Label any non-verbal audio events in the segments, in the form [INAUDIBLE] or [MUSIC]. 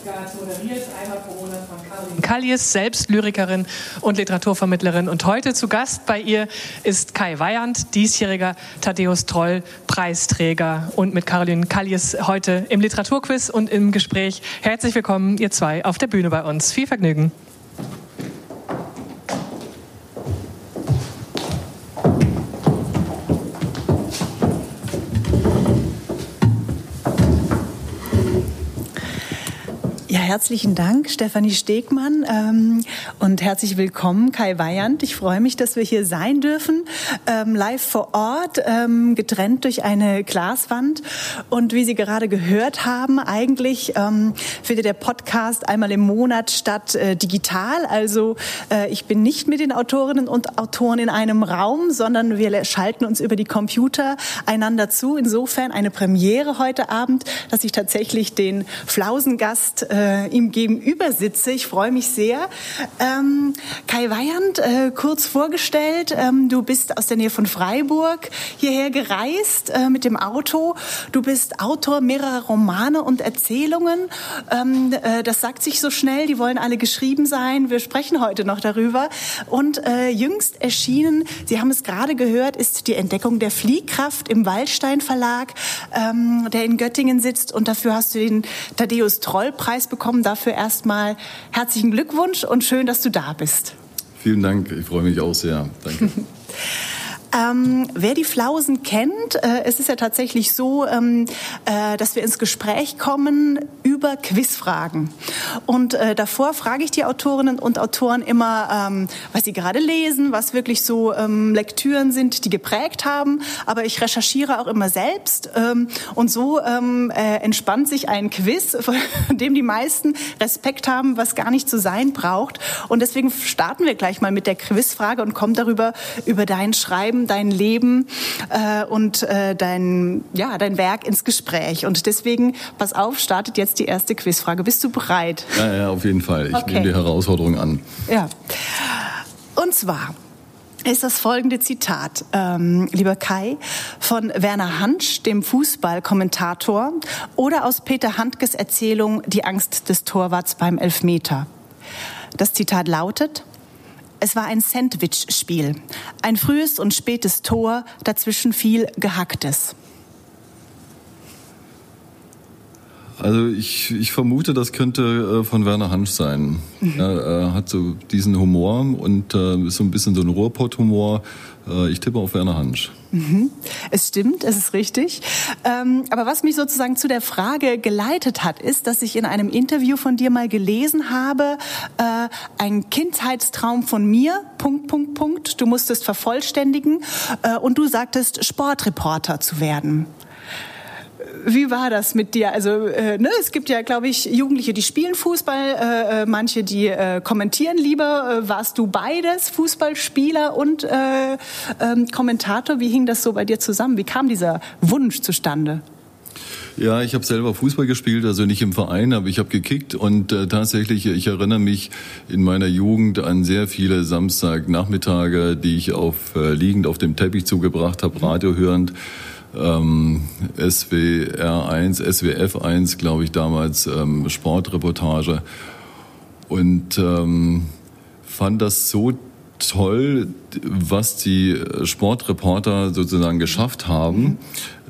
Stuttgart, moderiert einmal pro Monat von Karin Kallies, selbst Lyrikerin und Literaturvermittlerin. Und heute zu Gast bei ihr ist Kai Weyand, diesjähriger Thaddeus Troll Preisträger. Und mit Caroline Kallies heute im Literaturquiz und im Gespräch. Herzlich willkommen, ihr zwei, auf der Bühne bei uns. Viel Vergnügen. Herzlichen Dank, Stefanie Stegmann ähm, und herzlich willkommen, Kai Weyand. Ich freue mich, dass wir hier sein dürfen, ähm, live vor Ort, ähm, getrennt durch eine Glaswand. Und wie Sie gerade gehört haben, eigentlich ähm, findet der Podcast einmal im Monat statt, äh, digital. Also äh, ich bin nicht mit den Autorinnen und Autoren in einem Raum, sondern wir schalten uns über die Computer einander zu. Insofern eine Premiere heute Abend, dass ich tatsächlich den Flausengast äh, äh, ihm gegenüber sitze. Ich freue mich sehr. Ähm, Kai Weyand, äh, kurz vorgestellt, ähm, du bist aus der Nähe von Freiburg hierher gereist äh, mit dem Auto. Du bist Autor mehrerer Romane und Erzählungen. Ähm, äh, das sagt sich so schnell, die wollen alle geschrieben sein. Wir sprechen heute noch darüber. Und äh, jüngst erschienen, Sie haben es gerade gehört, ist die Entdeckung der Fliehkraft im Waldstein Verlag, ähm, der in Göttingen sitzt. Und dafür hast du den Thaddeus Troll Preis bekommen bekommen. Dafür erstmal herzlichen Glückwunsch und schön, dass du da bist. Vielen Dank, ich freue mich auch sehr. Danke. [LAUGHS] Ähm, wer die Flausen kennt, äh, es ist ja tatsächlich so, ähm, äh, dass wir ins Gespräch kommen über Quizfragen. Und äh, davor frage ich die Autorinnen und Autoren immer, ähm, was sie gerade lesen, was wirklich so ähm, Lektüren sind, die geprägt haben. Aber ich recherchiere auch immer selbst. Ähm, und so ähm, äh, entspannt sich ein Quiz, [LAUGHS] von dem die meisten Respekt haben, was gar nicht zu sein braucht. Und deswegen starten wir gleich mal mit der Quizfrage und kommen darüber über dein Schreiben Leben, dein Leben äh, und äh, dein, ja, dein Werk ins Gespräch. Und deswegen, pass auf, startet jetzt die erste Quizfrage. Bist du bereit? Ja, ja, auf jeden Fall. Ich okay. nehme die Herausforderung an. Ja. Und zwar, ist das folgende Zitat, ähm, lieber Kai, von Werner Hansch, dem Fußballkommentator, oder aus Peter Handkes Erzählung Die Angst des Torwarts beim Elfmeter. Das Zitat lautet, es war ein Sandwich-Spiel. Ein frühes und spätes Tor, dazwischen viel Gehacktes. Also ich, ich vermute, das könnte äh, von Werner Hansch sein. Mhm. Er hat so diesen Humor und äh, ist so ein bisschen so ein Ruhrpott-Humor. Äh, ich tippe auf Werner Hansch. Mhm. Es stimmt, es ist richtig. Ähm, aber was mich sozusagen zu der Frage geleitet hat, ist, dass ich in einem Interview von dir mal gelesen habe, äh, ein Kindheitstraum von mir, Punkt, Punkt, Punkt, du musstest vervollständigen und du sagtest, Sportreporter zu werden. Wie war das mit dir? Also äh, ne, es gibt ja, glaube ich, Jugendliche, die spielen Fußball, äh, äh, manche, die äh, kommentieren lieber. Äh, warst du beides, Fußballspieler und äh, ähm, Kommentator? Wie hing das so bei dir zusammen? Wie kam dieser Wunsch zustande? Ja, ich habe selber Fußball gespielt, also nicht im Verein, aber ich habe gekickt und äh, tatsächlich, ich erinnere mich in meiner Jugend an sehr viele Samstagnachmittage, die ich auf äh, liegend auf dem Teppich zugebracht habe, Radio hörend ähm, SWR1, SWF1, glaube ich, damals ähm, Sportreportage. Und ähm, fand das so toll, was die Sportreporter sozusagen geschafft haben,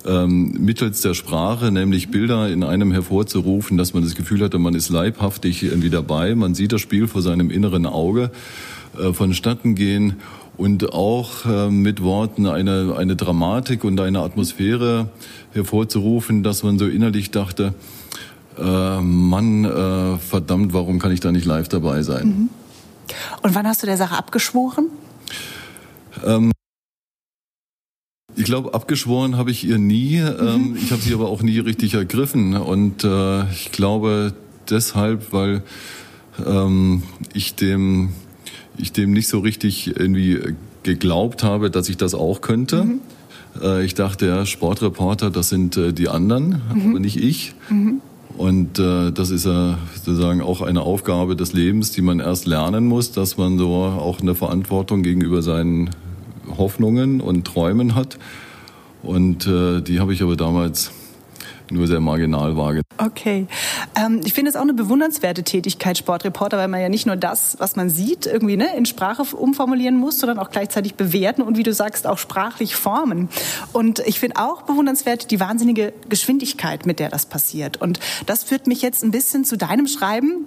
ähm, mittels der Sprache, nämlich Bilder in einem hervorzurufen, dass man das Gefühl hatte, man ist leibhaftig irgendwie dabei, man sieht das Spiel vor seinem inneren Auge äh, vonstatten gehen und auch äh, mit Worten eine, eine Dramatik und eine Atmosphäre hervorzurufen, dass man so innerlich dachte, äh, Mann, äh, verdammt, warum kann ich da nicht live dabei sein? Mhm. Und wann hast du der Sache abgeschworen? Ähm, ich glaube, abgeschworen habe ich ihr nie. Ähm, mhm. Ich habe sie aber auch nie richtig ergriffen. Und äh, ich glaube deshalb, weil ähm, ich dem ich dem nicht so richtig irgendwie geglaubt habe, dass ich das auch könnte. Mhm. Äh, ich dachte, ja, Sportreporter, das sind äh, die anderen, mhm. aber nicht ich. Mhm. Und äh, das ist ja sozusagen auch eine Aufgabe des Lebens, die man erst lernen muss, dass man so auch eine Verantwortung gegenüber seinen Hoffnungen und Träumen hat. Und äh, die habe ich aber damals nur sehr marginal wahrgenommen. Okay. Ähm, ich finde es auch eine bewundernswerte Tätigkeit, Sportreporter, weil man ja nicht nur das, was man sieht, irgendwie ne, in Sprache umformulieren muss, sondern auch gleichzeitig bewerten und, wie du sagst, auch sprachlich formen. Und ich finde auch bewundernswert die wahnsinnige Geschwindigkeit, mit der das passiert. Und das führt mich jetzt ein bisschen zu deinem Schreiben.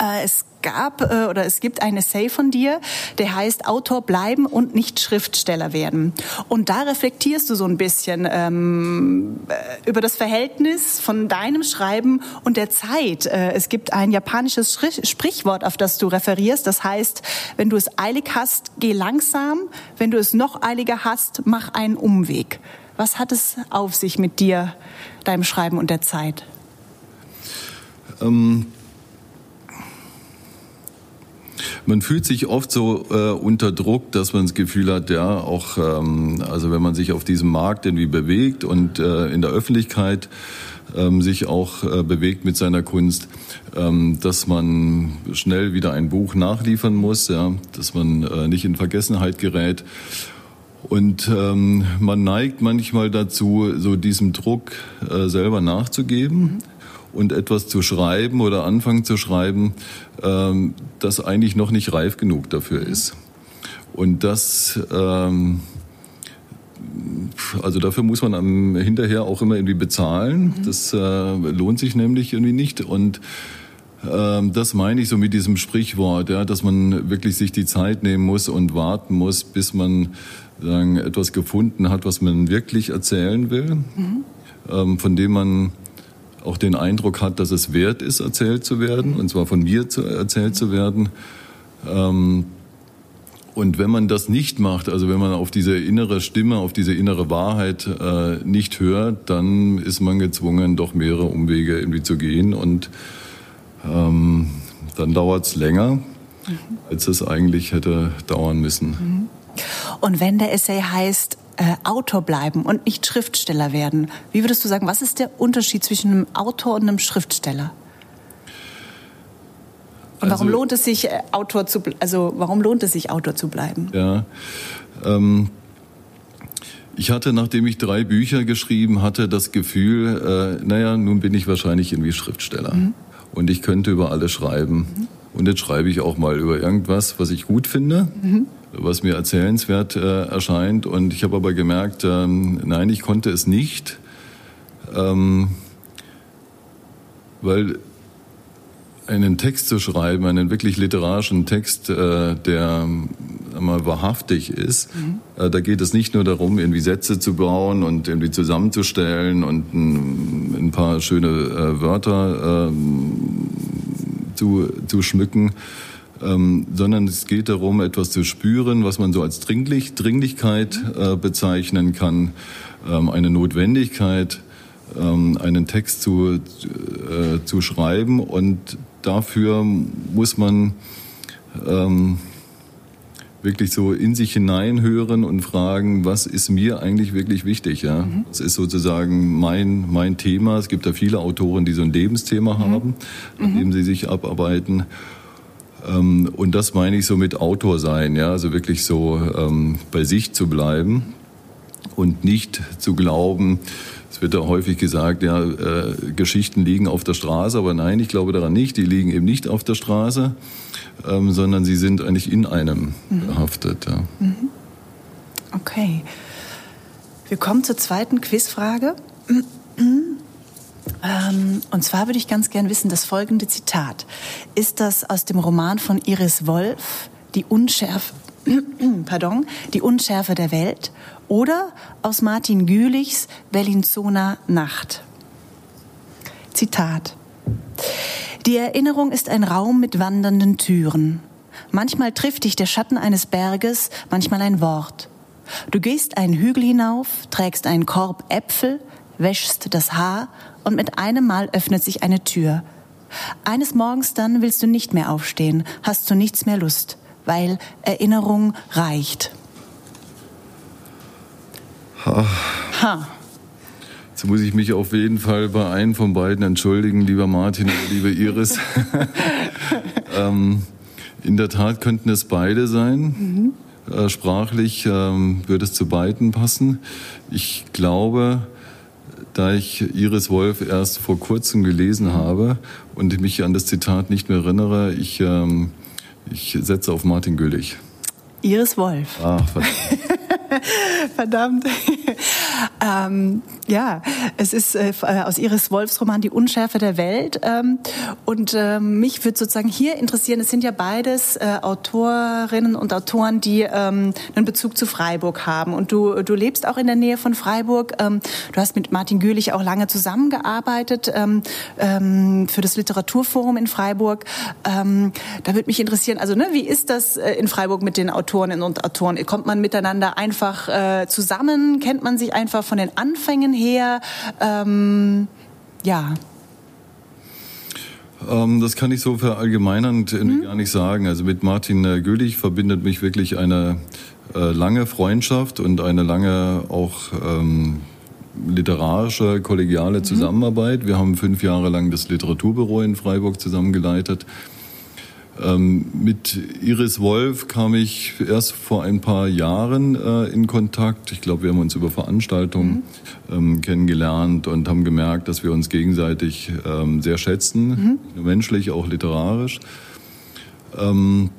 Äh, es gab äh, oder es gibt ein Essay von dir, der heißt Autor bleiben und nicht Schriftsteller werden. Und da reflektierst du so ein bisschen ähm, äh, über das Verhältnis von deinem Schreiben und der Zeit. Es gibt ein japanisches Sprichwort, auf das du referierst. Das heißt, wenn du es eilig hast, geh langsam. Wenn du es noch eiliger hast, mach einen Umweg. Was hat es auf sich mit dir, deinem Schreiben und der Zeit? Ähm man fühlt sich oft so äh, unter Druck, dass man das Gefühl hat, ja, auch, ähm, also wenn man sich auf diesem Markt irgendwie bewegt und äh, in der Öffentlichkeit ähm, sich auch äh, bewegt mit seiner Kunst, ähm, dass man schnell wieder ein Buch nachliefern muss, ja, dass man äh, nicht in Vergessenheit gerät. Und ähm, man neigt manchmal dazu, so diesem Druck äh, selber nachzugeben. Mhm und etwas zu schreiben oder anfangen zu schreiben, ähm, das eigentlich noch nicht reif genug dafür ist. Und das, ähm, also dafür muss man am, hinterher auch immer irgendwie bezahlen. Mhm. Das äh, lohnt sich nämlich irgendwie nicht. Und ähm, das meine ich so mit diesem Sprichwort, ja, dass man wirklich sich die Zeit nehmen muss und warten muss, bis man sagen, etwas gefunden hat, was man wirklich erzählen will, mhm. ähm, von dem man auch den Eindruck hat, dass es wert ist, erzählt zu werden, und zwar von mir zu, erzählt zu werden. Ähm, und wenn man das nicht macht, also wenn man auf diese innere Stimme, auf diese innere Wahrheit äh, nicht hört, dann ist man gezwungen, doch mehrere Umwege irgendwie zu gehen und ähm, dann dauert es länger, mhm. als es eigentlich hätte dauern müssen. Mhm. Und wenn der Essay heißt, äh, Autor bleiben und nicht Schriftsteller werden. Wie würdest du sagen, was ist der Unterschied zwischen einem Autor und einem Schriftsteller? Und warum also, lohnt es sich, äh, Autor zu, also warum lohnt es sich, Autor zu bleiben? Ja, ähm, ich hatte, nachdem ich drei Bücher geschrieben hatte, das Gefühl, äh, naja, nun bin ich wahrscheinlich irgendwie Schriftsteller. Mhm. Und ich könnte über alles schreiben. Mhm. Und jetzt schreibe ich auch mal über irgendwas, was ich gut finde. Mhm was mir erzählenswert äh, erscheint. Und ich habe aber gemerkt, ähm, nein, ich konnte es nicht, ähm, weil einen Text zu schreiben, einen wirklich literarischen Text, äh, der mal wahrhaftig ist, mhm. äh, da geht es nicht nur darum, irgendwie Sätze zu bauen und irgendwie zusammenzustellen und ein, ein paar schöne äh, Wörter ähm, zu, zu schmücken, ähm, sondern es geht darum, etwas zu spüren, was man so als Dringlich, Dringlichkeit äh, bezeichnen kann, ähm, eine Notwendigkeit, ähm, einen Text zu, äh, zu schreiben und dafür muss man ähm, wirklich so in sich hineinhören und fragen, was ist mir eigentlich wirklich wichtig? Ja? Mhm. Das ist sozusagen mein, mein Thema. Es gibt da viele Autoren, die so ein Lebensthema mhm. haben, an mhm. dem sie sich abarbeiten. Ähm, und das meine ich so mit Autor sein, ja, also wirklich so ähm, bei sich zu bleiben und nicht zu glauben, es wird ja häufig gesagt, ja, äh, Geschichten liegen auf der Straße, aber nein, ich glaube daran nicht. Die liegen eben nicht auf der Straße, ähm, sondern sie sind eigentlich in einem mhm. behaftet. Ja. Mhm. Okay. Wir kommen zur zweiten Quizfrage. Ähm, und zwar würde ich ganz gern wissen, das folgende Zitat. Ist das aus dem Roman von Iris Wolf, Die Unschärfe, [CLEARS THROAT] pardon, Die Unschärfe der Welt oder aus Martin Gülichs Bellinzona Nacht? Zitat. Die Erinnerung ist ein Raum mit wandernden Türen. Manchmal trifft dich der Schatten eines Berges, manchmal ein Wort. Du gehst einen Hügel hinauf, trägst einen Korb Äpfel, wäschst das Haar und mit einem Mal öffnet sich eine Tür. Eines Morgens dann willst du nicht mehr aufstehen, hast zu nichts mehr Lust, weil Erinnerung reicht. Ha. ha. Jetzt muss ich mich auf jeden Fall bei einem von beiden entschuldigen, lieber Martin oder liebe Iris. [LAUGHS] ähm, in der Tat könnten es beide sein. Mhm. Äh, sprachlich ähm, würde es zu beiden passen. Ich glaube, da ich Iris Wolf erst vor kurzem gelesen habe und mich an das Zitat nicht mehr erinnere, ich, ähm, ich setze auf Martin Güllich. Iris Wolf. Ach, verdammt. [LAUGHS] verdammt. Ähm, ja, es ist äh, aus Iris Wolfs Roman Die Unschärfe der Welt. Ähm, und äh, mich würde sozusagen hier interessieren, es sind ja beides äh, Autorinnen und Autoren, die ähm, einen Bezug zu Freiburg haben. Und du, du lebst auch in der Nähe von Freiburg. Ähm, du hast mit Martin Gülich auch lange zusammengearbeitet ähm, ähm, für das Literaturforum in Freiburg. Ähm, da würde mich interessieren, also ne, wie ist das äh, in Freiburg mit den Autorinnen und Autoren? Kommt man miteinander einfach äh, zusammen? Kennt man sich einfach von den Anfängen her? Ähm, ja. Ähm, das kann ich so verallgemeinernd mhm. gar nicht sagen. Also mit Martin äh, Gülich verbindet mich wirklich eine äh, lange Freundschaft und eine lange auch ähm, literarische, kollegiale mhm. Zusammenarbeit. Wir haben fünf Jahre lang das Literaturbüro in Freiburg zusammengeleitet. Ähm, mit Iris Wolf kam ich erst vor ein paar Jahren äh, in Kontakt. Ich glaube, wir haben uns über Veranstaltungen mhm. ähm, kennengelernt und haben gemerkt, dass wir uns gegenseitig ähm, sehr schätzen, mhm. menschlich, auch literarisch. Ähm,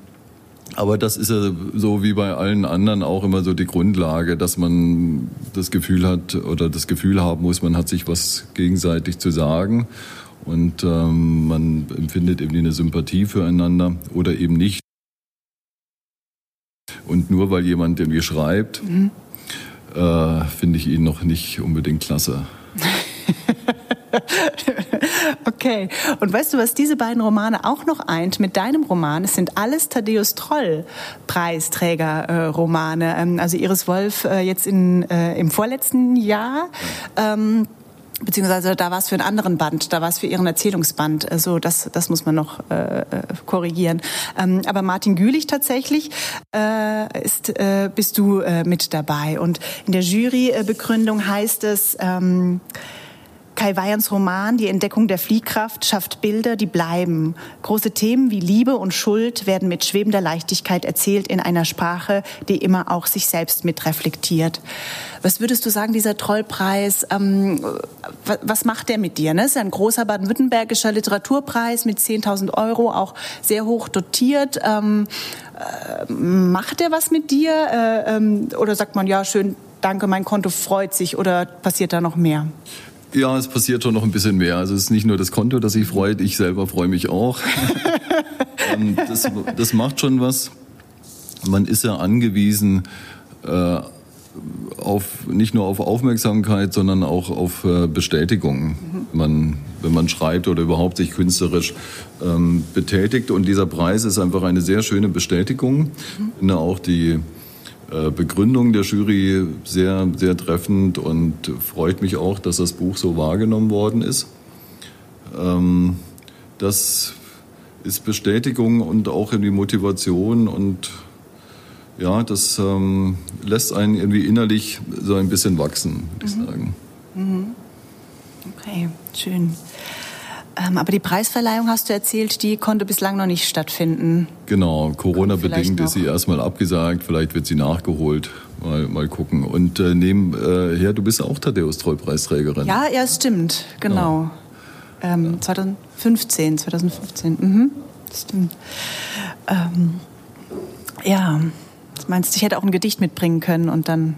aber das ist ja so wie bei allen anderen auch immer so die Grundlage, dass man das Gefühl hat oder das Gefühl haben muss, man hat sich was gegenseitig zu sagen und ähm, man empfindet eben eine Sympathie füreinander oder eben nicht. Und nur weil jemand irgendwie schreibt, mhm. äh, finde ich ihn noch nicht unbedingt klasse. [LAUGHS] okay. Und weißt du, was diese beiden Romane auch noch eint mit deinem Roman? Es sind alles Thaddeus Troll Preisträger-Romane. Äh, ähm, also Iris Wolf äh, jetzt in, äh, im vorletzten Jahr. Ähm, beziehungsweise da war es für einen anderen Band, da war es für ihren Erzählungsband. Also das, das muss man noch äh, äh, korrigieren. Ähm, aber Martin Gülich tatsächlich äh, ist, äh, bist du äh, mit dabei. Und in der Jurybegründung heißt es, ähm, Kai Weyans Roman Die Entdeckung der Fliehkraft schafft Bilder, die bleiben. Große Themen wie Liebe und Schuld werden mit schwebender Leichtigkeit erzählt in einer Sprache, die immer auch sich selbst mitreflektiert. Was würdest du sagen, dieser Trollpreis, ähm, was macht der mit dir? Ne? Ist ein großer baden-württembergischer Literaturpreis mit 10.000 Euro, auch sehr hoch dotiert. Ähm, äh, macht der was mit dir? Äh, ähm, oder sagt man, ja, schön, danke, mein Konto freut sich oder passiert da noch mehr? Ja, es passiert schon noch ein bisschen mehr. Also es ist nicht nur das Konto, das sich freut, ich selber freue mich auch. [LAUGHS] Ähm, das, das, macht schon was. Man ist ja angewiesen äh, auf nicht nur auf Aufmerksamkeit, sondern auch auf äh, Bestätigung, mhm. wenn, man, wenn man schreibt oder überhaupt sich künstlerisch ähm, betätigt. Und dieser Preis ist einfach eine sehr schöne Bestätigung. Mhm. Finde auch die Begründung der Jury sehr, sehr treffend und freut mich auch, dass das Buch so wahrgenommen worden ist. Ähm, das ist Bestätigung und auch irgendwie Motivation und ja, das ähm, lässt einen irgendwie innerlich so ein bisschen wachsen, würde ich mhm. sagen. Mhm. Okay, schön. Ähm, aber die Preisverleihung, hast du erzählt, die konnte bislang noch nicht stattfinden. Genau, Corona-bedingt ist sie erstmal abgesagt, vielleicht wird sie nachgeholt. Mal, mal gucken. Und äh, nebenher, äh, du bist auch Thaddeus-Troll-Preisträgerin. Ja, ja, stimmt, genau. Ja. Ähm, 2015, 2015, mhm, stimmt. Ähm, ja, du meinst, ich hätte auch ein Gedicht mitbringen können und dann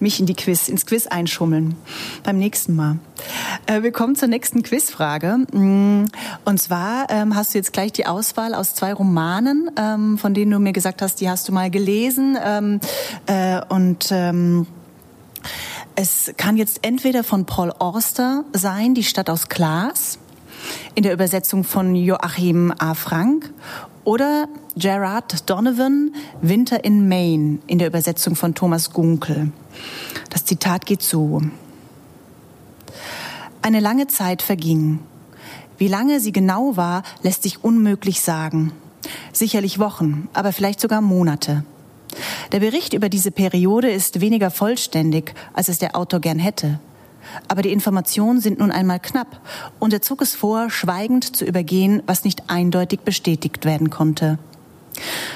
mich in die Quiz, ins Quiz einschummeln. Beim nächsten Mal. Äh, wir kommen zur nächsten Quizfrage. Mm, und zwar ähm, hast du jetzt gleich die Auswahl aus zwei Romanen, ähm, von denen du mir gesagt hast, die hast du mal gelesen. Ähm, äh, und es kann jetzt entweder von Paul Orster sein, Die Stadt aus Glas, in der Übersetzung von Joachim A. Frank, oder Gerard Donovan, Winter in Maine, in der Übersetzung von Thomas Gunkel. Das Zitat geht so. Eine lange Zeit verging. Wie lange sie genau war, lässt sich unmöglich sagen. Sicherlich Wochen, aber vielleicht sogar Monate. Der Bericht über diese Periode ist weniger vollständig, als es der Autor gern hätte. Aber die Informationen sind nun einmal knapp und er zog es vor, schweigend zu übergehen, was nicht eindeutig bestätigt werden konnte.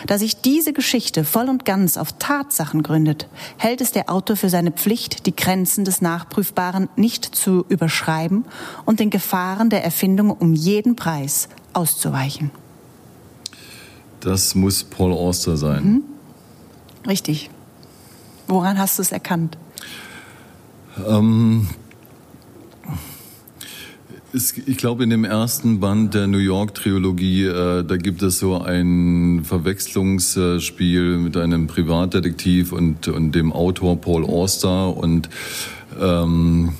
Da sich diese Geschichte voll und ganz auf Tatsachen gründet, hält es der Autor für seine Pflicht, die Grenzen des Nachprüfbaren nicht zu überschreiben und den Gefahren der Erfindung um jeden Preis auszuweichen. Das muss Paul Auster sein. Mhm. Richtig. Woran hast du es erkannt? Ähm, ich glaube, in dem ersten Band der New York-Trilogie, äh, da gibt es so ein Verwechslungsspiel mit einem Privatdetektiv und, und dem Autor Paul Auster und ähm,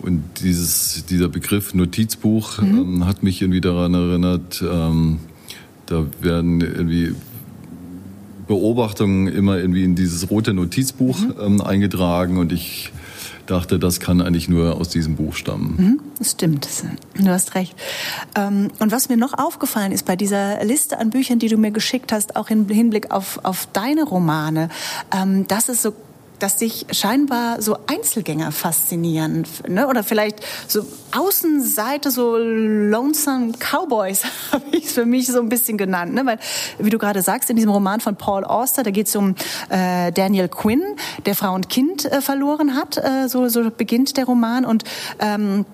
und dieses, dieser Begriff Notizbuch mhm. ähm, hat mich irgendwie daran erinnert, ähm, da werden irgendwie Beobachtungen immer irgendwie in dieses rote Notizbuch mhm. ähm, eingetragen und ich dachte, das kann eigentlich nur aus diesem Buch stammen. Mhm, das stimmt, du hast recht. Ähm, und was mir noch aufgefallen ist bei dieser Liste an Büchern, die du mir geschickt hast, auch im Hinblick auf, auf deine Romane, ähm, dass es so dass dich scheinbar so Einzelgänger faszinieren, ne? oder vielleicht so Außenseite, so Lonesome Cowboys [LAUGHS] habe ich es für mich so ein bisschen genannt, ne? weil wie du gerade sagst, in diesem Roman von Paul Auster, da geht es um äh, Daniel Quinn, der Frau und Kind äh, verloren hat, äh, so, so beginnt der Roman und ähm,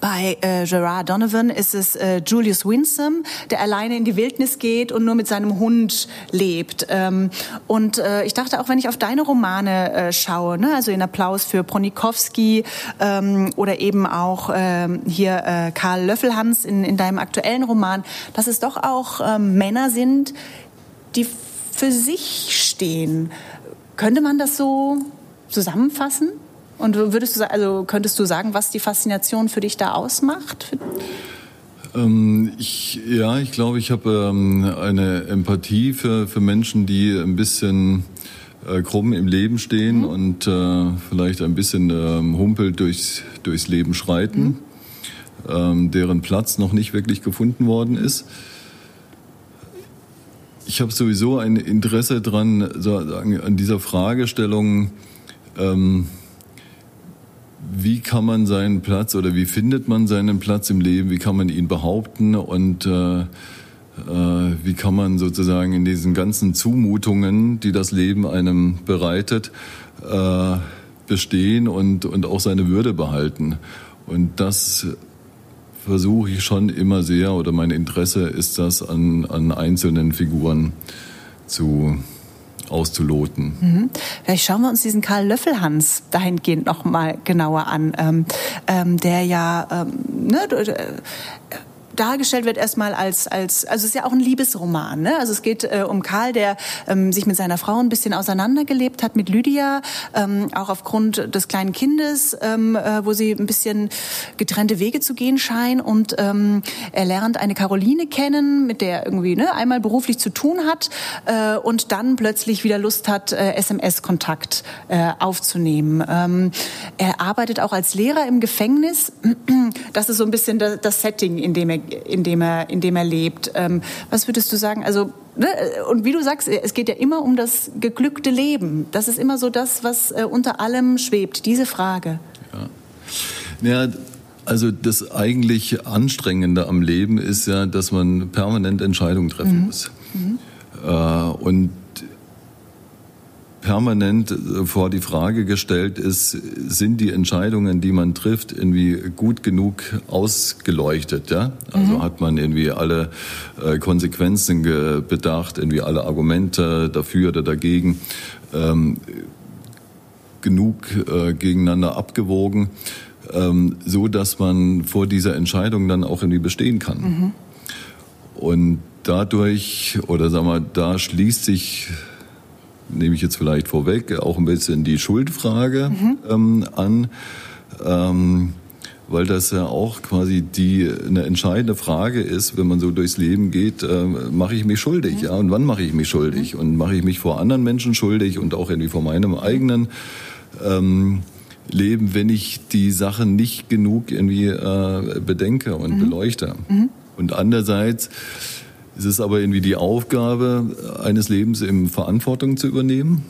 bei äh, Gerard Donovan ist es äh, Julius Winsome, der alleine in die Wildnis geht und nur mit seinem Hund lebt. Ähm, und äh, ich dachte auch, wenn ich auf deine Romane äh, schaue, ne, also in Applaus für Pronikowski ähm, oder eben auch ähm, hier äh, Karl Löffelhans in, in deinem aktuellen Roman, dass es doch auch ähm, Männer sind, die für sich stehen. Könnte man das so zusammenfassen? Und würdest du, also könntest du sagen, was die Faszination für dich da ausmacht? Ähm, ich, ja, ich glaube, ich habe ähm, eine Empathie für, für Menschen, die ein bisschen äh, krumm im Leben stehen mhm. und äh, vielleicht ein bisschen ähm, humpelt durchs, durchs Leben schreiten, mhm. ähm, deren Platz noch nicht wirklich gefunden worden ist. Ich habe sowieso ein Interesse dran, so, an dieser Fragestellung, ähm, wie kann man seinen Platz oder wie findet man seinen Platz im Leben, wie kann man ihn behaupten und äh, äh, wie kann man sozusagen in diesen ganzen Zumutungen, die das Leben einem bereitet, äh, bestehen und, und auch seine Würde behalten. Und das versuche ich schon immer sehr oder mein Interesse ist das an, an einzelnen Figuren zu auszuloten. Mhm. Vielleicht schauen wir uns diesen Karl Löffelhans dahingehend noch mal genauer an, ähm, ähm, der ja ähm, ne, dargestellt wird erstmal als, als also es ist ja auch ein Liebesroman. Ne? Also es geht äh, um Karl, der ähm, sich mit seiner Frau ein bisschen auseinandergelebt hat, mit Lydia, ähm, auch aufgrund des kleinen Kindes, ähm, äh, wo sie ein bisschen getrennte Wege zu gehen scheinen. Und ähm, er lernt eine Caroline kennen, mit der er irgendwie ne, einmal beruflich zu tun hat äh, und dann plötzlich wieder Lust hat, äh, SMS-Kontakt äh, aufzunehmen. Ähm, er arbeitet auch als Lehrer im Gefängnis. Das ist so ein bisschen das Setting, in dem er in dem er, in dem er lebt. Ähm, was würdest du sagen? Also, ne? und wie du sagst, es geht ja immer um das geglückte Leben. Das ist immer so das, was äh, unter allem schwebt, diese Frage. Ja. ja also das eigentlich Anstrengende am Leben ist ja, dass man permanent Entscheidungen treffen mhm. muss. Mhm. Äh, und permanent äh, vor die Frage gestellt ist, sind die Entscheidungen, die man trifft, irgendwie gut genug ausgeleuchtet? Ja? Also mhm. hat man irgendwie alle äh, Konsequenzen bedacht, irgendwie alle Argumente dafür oder dagegen ähm, genug äh, gegeneinander abgewogen, ähm, so dass man vor dieser Entscheidung dann auch irgendwie bestehen kann. Mhm. Und dadurch, oder sagen wir, da schließt sich nehme ich jetzt vielleicht vorweg, auch ein bisschen die Schuldfrage mhm. ähm, an. Ähm, weil das ja auch quasi die eine entscheidende Frage ist, wenn man so durchs Leben geht, äh, mache ich mich schuldig, mhm. ja, und wann mache ich mich schuldig? Mhm. Und mache ich mich vor anderen Menschen schuldig und auch irgendwie vor meinem eigenen ähm, Leben, wenn ich die Sachen nicht genug irgendwie äh, bedenke und mhm. beleuchte. Mhm. Und andererseits es ist aber irgendwie die Aufgabe eines Lebens, eben Verantwortung zu übernehmen.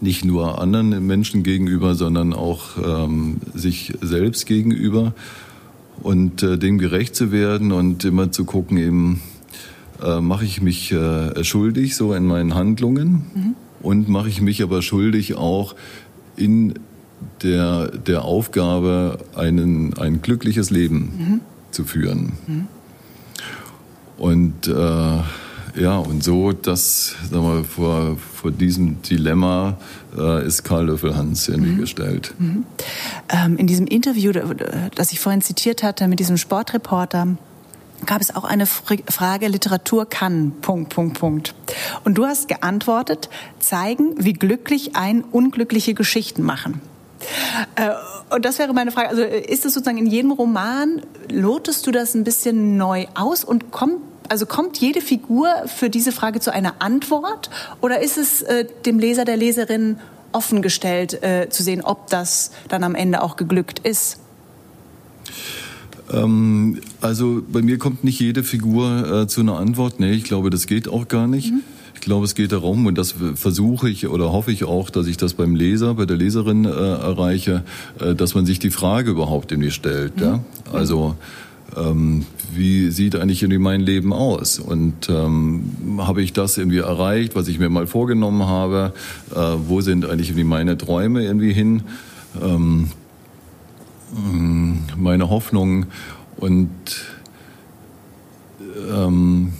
Nicht nur anderen Menschen gegenüber, sondern auch ähm, sich selbst gegenüber und äh, dem gerecht zu werden und immer zu gucken, eben, äh, mache ich mich äh, schuldig so in meinen Handlungen mhm. und mache ich mich aber schuldig auch in der, der Aufgabe, einen, ein glückliches Leben mhm. zu führen. Mhm. Und äh, ja, und so, das, sagen wir, vor, vor diesem Dilemma äh, ist Karl Löffelhans irgendwie mhm. gestellt. Mhm. Ähm, in diesem Interview, das ich vorhin zitiert hatte mit diesem Sportreporter, gab es auch eine Frage, Literatur kann, Punkt, Punkt, Punkt. Und du hast geantwortet, zeigen, wie glücklich ein unglückliche Geschichten machen. Äh, und das wäre meine Frage. Also ist es sozusagen in jedem Roman, lotest du das ein bisschen neu aus und kommt also kommt jede Figur für diese Frage zu einer Antwort oder ist es äh, dem Leser, der Leserin offengestellt äh, zu sehen, ob das dann am Ende auch geglückt ist? Ähm, also bei mir kommt nicht jede Figur äh, zu einer Antwort. Nee, ich glaube, das geht auch gar nicht. Mhm. Ich glaube, es geht darum, und das versuche ich oder hoffe ich auch, dass ich das beim Leser, bei der Leserin äh, erreiche, äh, dass man sich die Frage überhaupt irgendwie stellt. Mhm. Ja? Also ähm, wie sieht eigentlich irgendwie mein Leben aus? Und ähm, habe ich das irgendwie erreicht, was ich mir mal vorgenommen habe? Äh, wo sind eigentlich irgendwie meine Träume irgendwie hin? Ähm, meine Hoffnungen und ähm,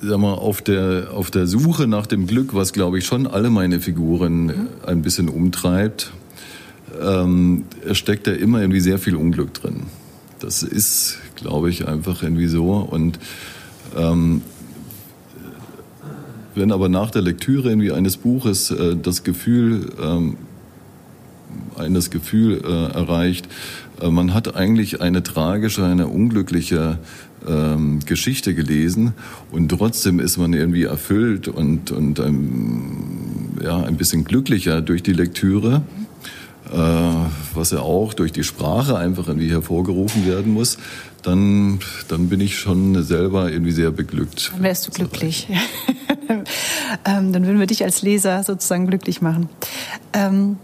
sag mal, auf der, auf der Suche nach dem Glück, was glaube ich schon alle meine Figuren mhm. ein bisschen umtreibt, ähm, steckt da immer irgendwie sehr viel Unglück drin. Das ist, glaube ich, einfach irgendwie so. Und ähm, wenn aber nach der Lektüre irgendwie eines Buches äh, das Gefühl, ähm, eines Gefühl äh, erreicht, äh, man hat eigentlich eine tragische, eine unglückliche ähm, Geschichte gelesen und trotzdem ist man irgendwie erfüllt und, und ähm, ja, ein bisschen glücklicher durch die Lektüre, was ja auch durch die Sprache einfach irgendwie hervorgerufen werden muss, dann, dann bin ich schon selber irgendwie sehr beglückt. Dann wärst du glücklich. [LAUGHS] ähm, dann würden wir dich als Leser sozusagen glücklich machen. Ähm,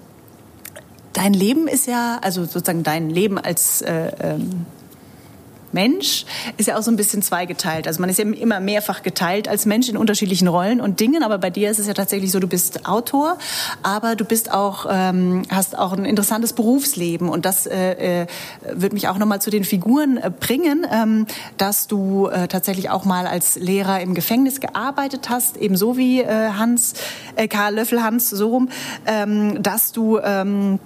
dein Leben ist ja, also sozusagen dein Leben als äh, ähm, Mensch ist ja auch so ein bisschen zweigeteilt. Also man ist ja immer mehrfach geteilt als Mensch in unterschiedlichen Rollen und Dingen. Aber bei dir ist es ja tatsächlich so, du bist Autor, aber du bist auch, ähm, hast auch ein interessantes Berufsleben. Und das äh, äh, wird mich auch nochmal zu den Figuren äh, bringen, ähm, dass du äh, tatsächlich auch mal als Lehrer im Gefängnis gearbeitet hast, ebenso wie äh, Hans, äh, Karl Löffel Hans, so rum, ähm, dass du ähm,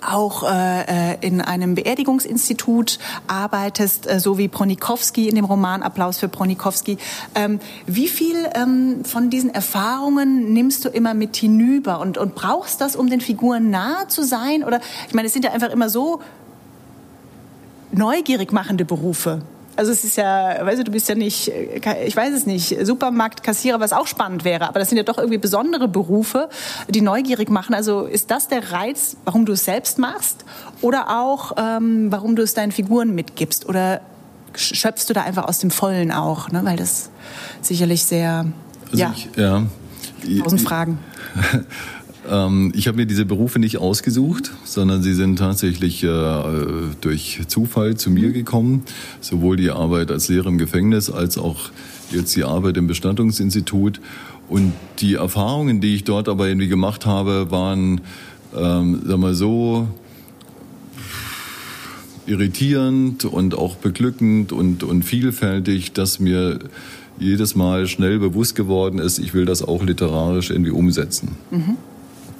auch äh, äh, in einem Beerdigungsinstitut arbeitest, äh, so wie Pronikowski in dem Roman Applaus für Pronikowski. Ähm, wie viel ähm, von diesen Erfahrungen nimmst du immer mit hinüber und, und brauchst das, um den Figuren nahe zu sein? Oder ich meine, es sind ja einfach immer so neugierig machende Berufe. Also es ist ja, weißt du, du bist ja nicht, ich weiß es nicht, Supermarktkassierer, was auch spannend wäre, aber das sind ja doch irgendwie besondere Berufe, die neugierig machen. Also ist das der Reiz, warum du es selbst machst oder auch, ähm, warum du es deinen Figuren mitgibst? Oder schöpfst du da einfach aus dem Vollen auch, ne? weil das sicherlich sehr, also ja, ich, ja, tausend Fragen. [LAUGHS] Ähm, ich habe mir diese Berufe nicht ausgesucht, sondern sie sind tatsächlich äh, durch Zufall zu mir gekommen. Sowohl die Arbeit als Lehrer im Gefängnis als auch jetzt die Arbeit im Bestattungsinstitut. Und die Erfahrungen, die ich dort aber irgendwie gemacht habe, waren, ähm, sag mal so, irritierend und auch beglückend und, und vielfältig, dass mir jedes Mal schnell bewusst geworden ist, ich will das auch literarisch irgendwie umsetzen. Mhm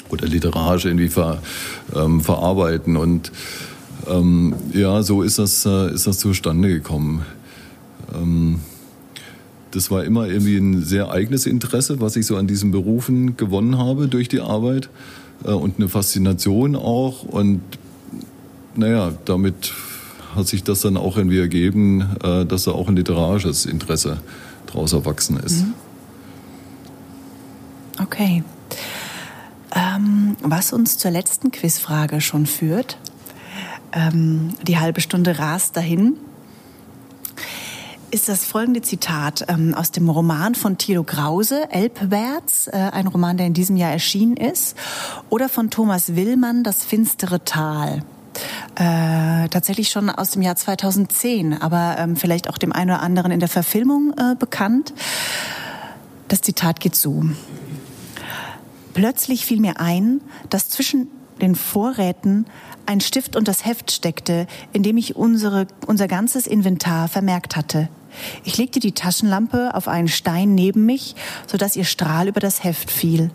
oder literarisch irgendwie ver, ähm, verarbeiten. Und ähm, ja, so ist das, äh, ist das zustande gekommen. Ähm, das war immer irgendwie ein sehr eigenes Interesse, was ich so an diesen Berufen gewonnen habe durch die Arbeit äh, und eine Faszination auch. Und naja, damit hat sich das dann auch irgendwie ergeben, äh, dass da auch ein literarisches Interesse daraus erwachsen ist. Mhm. Okay. Ähm, was uns zur letzten Quizfrage schon führt. Ähm, die halbe Stunde rast dahin. Ist das folgende Zitat ähm, aus dem Roman von Thilo Krause, Elbwärts, äh, ein Roman, der in diesem Jahr erschienen ist, oder von Thomas Willmann, Das finstere Tal. äh, tatsächlich schon aus dem Jahr 2010, aber ähm, vielleicht auch dem einen oder anderen in der Verfilmung äh, bekannt. Das Zitat geht so. Plötzlich fiel mir ein, dass zwischen den Vorräten ein Stift und das Heft steckte, in dem ich unsere, unser ganzes Inventar vermerkt hatte. Ich legte die Taschenlampe auf einen Stein neben mich, sodass ihr Strahl über das Heft fiel.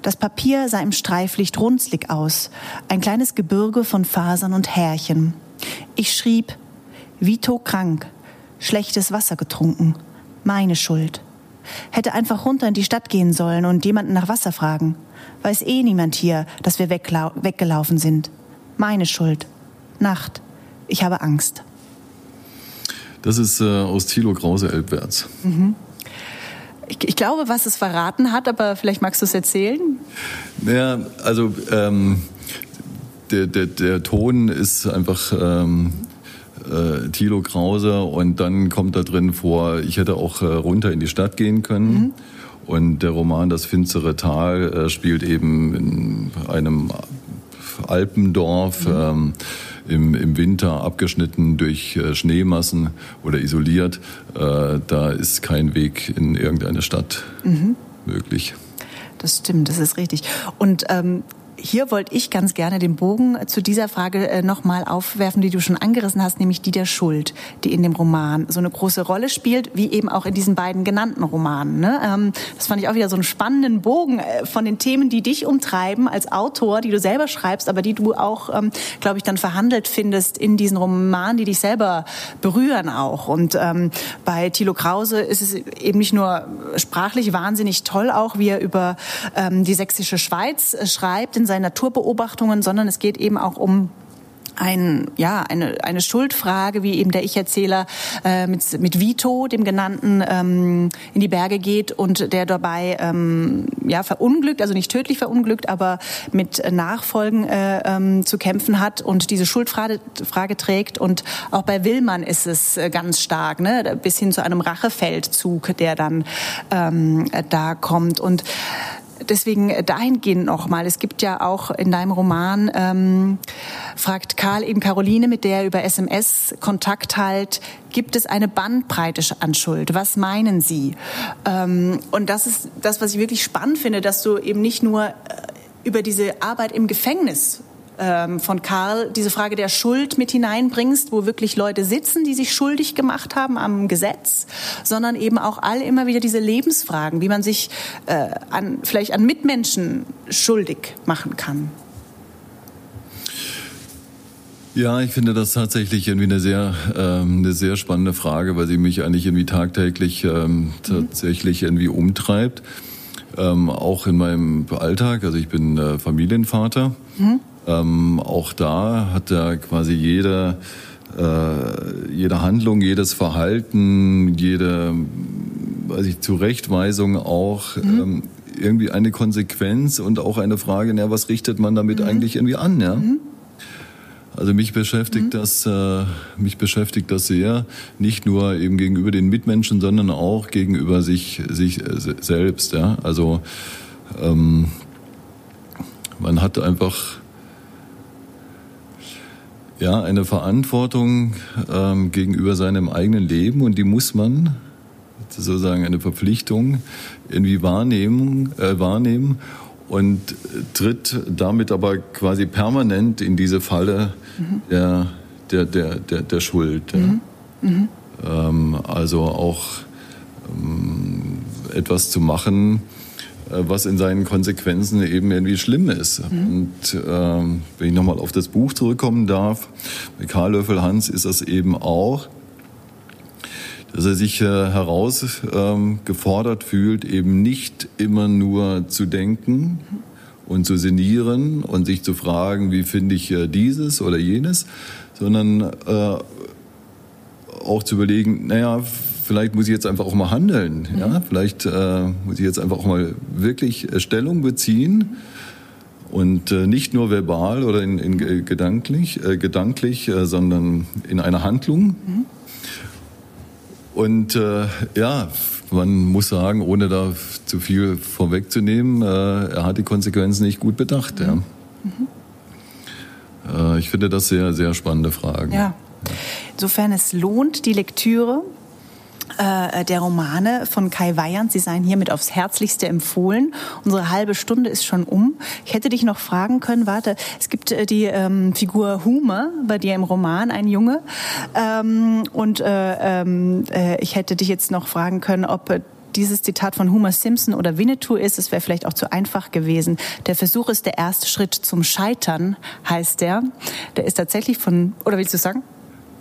Das Papier sah im Streiflicht runzlig aus, ein kleines Gebirge von Fasern und Härchen. Ich schrieb, Vito krank, schlechtes Wasser getrunken, meine Schuld. Hätte einfach runter in die Stadt gehen sollen und jemanden nach Wasser fragen. Weiß eh niemand hier, dass wir weggelaufen sind. Meine Schuld. Nacht. Ich habe Angst. Das ist äh, aus Thilo Krause Elbwärts. Mhm. Ich, ich, glaube, was es verraten hat, aber vielleicht magst du es erzählen? Naja, also ähm, der, der, der Ton ist einfach ähm, äh, Thilo Krause und dann kommt da drin vor, ich hätte auch äh, runter in die Stadt gehen können. Mhm. Und der Roman Das finstere Tal äh, spielt eben in einem Alpendorf. Mhm. Ähm, im, im Winter abgeschnitten durch äh, Schneemassen oder isoliert. Äh, da ist kein Weg in irgendeine Stadt mhm. möglich. Das stimmt, das ist richtig. Und ähm, hier wollte ich ganz gerne den Bogen zu dieser Frage äh, nochmal aufwerfen, die du schon angerissen hast, nämlich die der Schuld, die in dem Roman so eine große Rolle spielt, wie eben auch in diesen beiden genannten Romanen. Ne? Ähm, das fand ich auch wieder so einen spannenden Bogen äh, von den Themen, die dich umtreiben als Autor, die du selber schreibst, aber die du auch, ähm, glaube ich, dann verhandelt findest in diesen Romanen, die dich selber berühren auch. Und ähm, bei Thilo Krause ist es eben nicht nur sprachlich wahnsinnig toll, auch wie er über die sächsische Schweiz äh, schreibt in seinen Naturbeobachtungen, sondern es geht eben auch um ein, ja, eine, eine Schuldfrage, wie eben der Ich-Erzähler äh, mit, mit Vito, dem genannten, ähm, in die Berge geht und der dabei ähm, ja, verunglückt, also nicht tödlich verunglückt, aber mit Nachfolgen äh, ähm, zu kämpfen hat und diese Schuldfrage Frage trägt. Und auch bei Willmann ist es äh, ganz stark, ne? bis hin zu einem Rachefeldzug, der dann ähm, da kommt. Und deswegen äh, dahingehend nochmal. Es gibt ja auch in deinem Roman, ähm, fragt Karl eben Caroline, mit der er über SMS Kontakt halt, gibt es eine Bandbreite an Schuld? Was meinen Sie? Ähm, und das ist das, was ich wirklich spannend finde, dass du eben nicht nur äh, über diese Arbeit im Gefängnis ähm, von Karl diese Frage der Schuld mit hineinbringst, wo wirklich Leute sitzen, die sich schuldig gemacht haben am Gesetz, sondern eben auch alle immer wieder diese Lebensfragen, wie man sich äh, an, vielleicht an Mitmenschen schuldig machen kann. Ja, ich finde das tatsächlich irgendwie eine sehr, ähm, eine sehr spannende Frage, weil sie mich eigentlich irgendwie tagtäglich ähm, tatsächlich irgendwie umtreibt. Ähm, auch in meinem Alltag. Also ich bin äh, Familienvater. Mhm. Ähm, auch da hat er quasi jede, äh, jede Handlung, jedes Verhalten, jede weiß ich, Zurechtweisung auch mhm. ähm, irgendwie eine Konsequenz und auch eine Frage, na, was richtet man damit mhm. eigentlich irgendwie an? Ja? Mhm. Also mich beschäftigt mhm. das, äh, mich beschäftigt das sehr, nicht nur eben gegenüber den Mitmenschen, sondern auch gegenüber sich, sich äh, selbst. Ja? Also ähm, man hat einfach ja, eine Verantwortung ähm, gegenüber seinem eigenen Leben und die muss man, sozusagen eine Verpflichtung, irgendwie wahrnehmen, äh, wahrnehmen und tritt damit aber quasi permanent in diese Falle mhm. der, der, der, der, der Schuld. Mhm. Mhm. Ähm, also auch ähm, etwas zu machen, was in seinen Konsequenzen eben irgendwie schlimm ist. Mhm. Und ähm, wenn ich nochmal auf das Buch zurückkommen darf, bei Karl Löffel Hans ist das eben auch, dass er sich äh, herausgefordert ähm, fühlt, eben nicht immer nur zu denken und zu sinnieren und sich zu fragen, wie finde ich äh, dieses oder jenes, sondern äh, auch zu überlegen, naja, vielleicht muss ich jetzt einfach auch mal handeln. Mhm. Ja? Vielleicht äh, muss ich jetzt einfach auch mal wirklich äh, Stellung beziehen und äh, nicht nur verbal oder in, in äh, gedanklich, äh, gedanklich äh, sondern in einer Handlung. Mhm. Und äh, ja, man muss sagen, ohne da zu viel vorwegzunehmen, er hat die Konsequenzen nicht gut bedacht. Mhm. Ja. Mhm. Ich finde das sehr, sehr spannende Fragen. Ja. Insofern es lohnt die Lektüre äh, der Romane von Kai Weyand. Sie seien hiermit aufs Herzlichste empfohlen. Unsere halbe Stunde ist schon um. Ich hätte dich noch fragen können, warte, es gibt äh, die ähm, Figur Hume bei dir im Roman, ein Junge. Ähm, und äh, ähm, äh, ich hätte dich jetzt noch fragen können, ob äh, dieses Zitat von Homer Simpson oder Winnetou ist, es wäre vielleicht auch zu einfach gewesen. Der Versuch ist der erste Schritt zum Scheitern, heißt der. Der ist tatsächlich von, oder willst du sagen?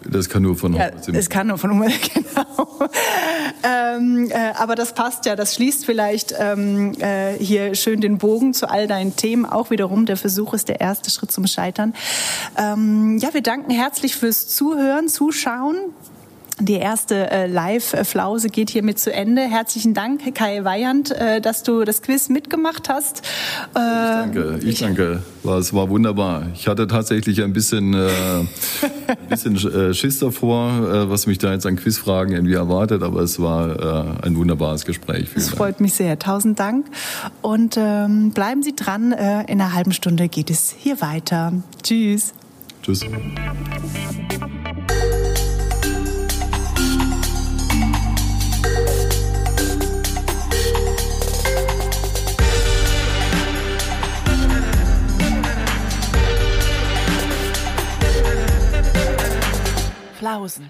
Das kann nur von ja, Es kann nur von Homer, [LAUGHS] genau. ähm, äh, aber das passt ja, das schließt vielleicht ähm, äh, hier schön den Bogen zu all deinen Themen. Auch wiederum, der Versuch ist der erste Schritt zum Scheitern. Ähm, ja, wir danken herzlich fürs Zuhören, Zuschauen. Die erste äh, Live-Flause geht hiermit zu Ende. Herzlichen Dank, Kai Weyand, äh, dass du das Quiz mitgemacht hast. Äh, ich danke, ich danke. Es war wunderbar. Ich hatte tatsächlich ein bisschen, äh, ein bisschen äh, Schiss davor, äh, was mich da jetzt an Quizfragen irgendwie erwartet, aber es war ein wunderbares Gespräch. Vielen es freut mich sehr. Tausend Dank. Und ähm, bleiben Sie dran. In einer halben Stunde geht es hier weiter. Tschüss. Tschüss. Flausen.